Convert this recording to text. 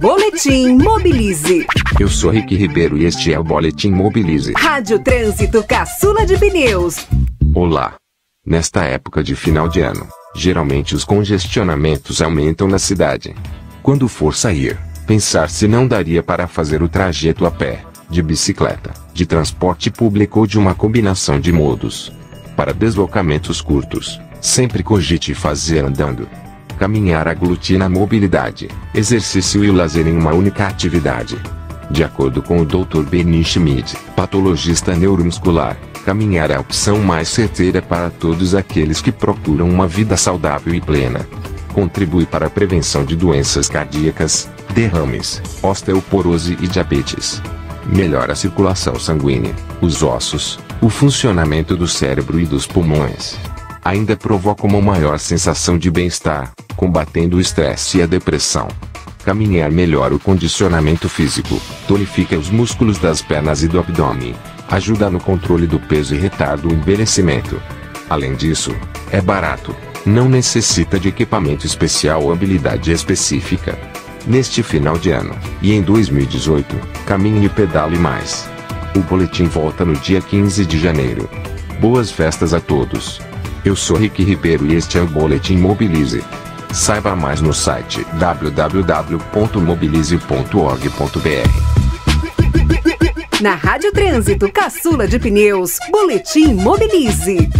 Boletim Mobilize. Eu sou Rick Ribeiro e este é o Boletim Mobilize. Rádio Trânsito Caçula de Pneus. Olá. Nesta época de final de ano, geralmente os congestionamentos aumentam na cidade. Quando for sair, pensar se não daria para fazer o trajeto a pé, de bicicleta, de transporte público ou de uma combinação de modos. Para deslocamentos curtos, sempre cogite fazer andando. Caminhar aglutina a mobilidade, exercício e o lazer em uma única atividade. De acordo com o Dr. Benny Schmidt, patologista neuromuscular, caminhar é a opção mais certeira para todos aqueles que procuram uma vida saudável e plena. Contribui para a prevenção de doenças cardíacas, derrames, osteoporose e diabetes. Melhora a circulação sanguínea, os ossos, o funcionamento do cérebro e dos pulmões. Ainda provoca uma maior sensação de bem-estar, combatendo o estresse e a depressão. Caminhar melhora o condicionamento físico, tonifica os músculos das pernas e do abdômen, ajuda no controle do peso e retarda o envelhecimento. Além disso, é barato, não necessita de equipamento especial ou habilidade específica. Neste final de ano, e em 2018, caminhe e pedale mais. O boletim volta no dia 15 de janeiro. Boas festas a todos! Eu sou Rick Ribeiro e este é o Boletim Mobilize. Saiba mais no site www.mobilize.org.br. Na Rádio Trânsito Caçula de Pneus, Boletim Mobilize.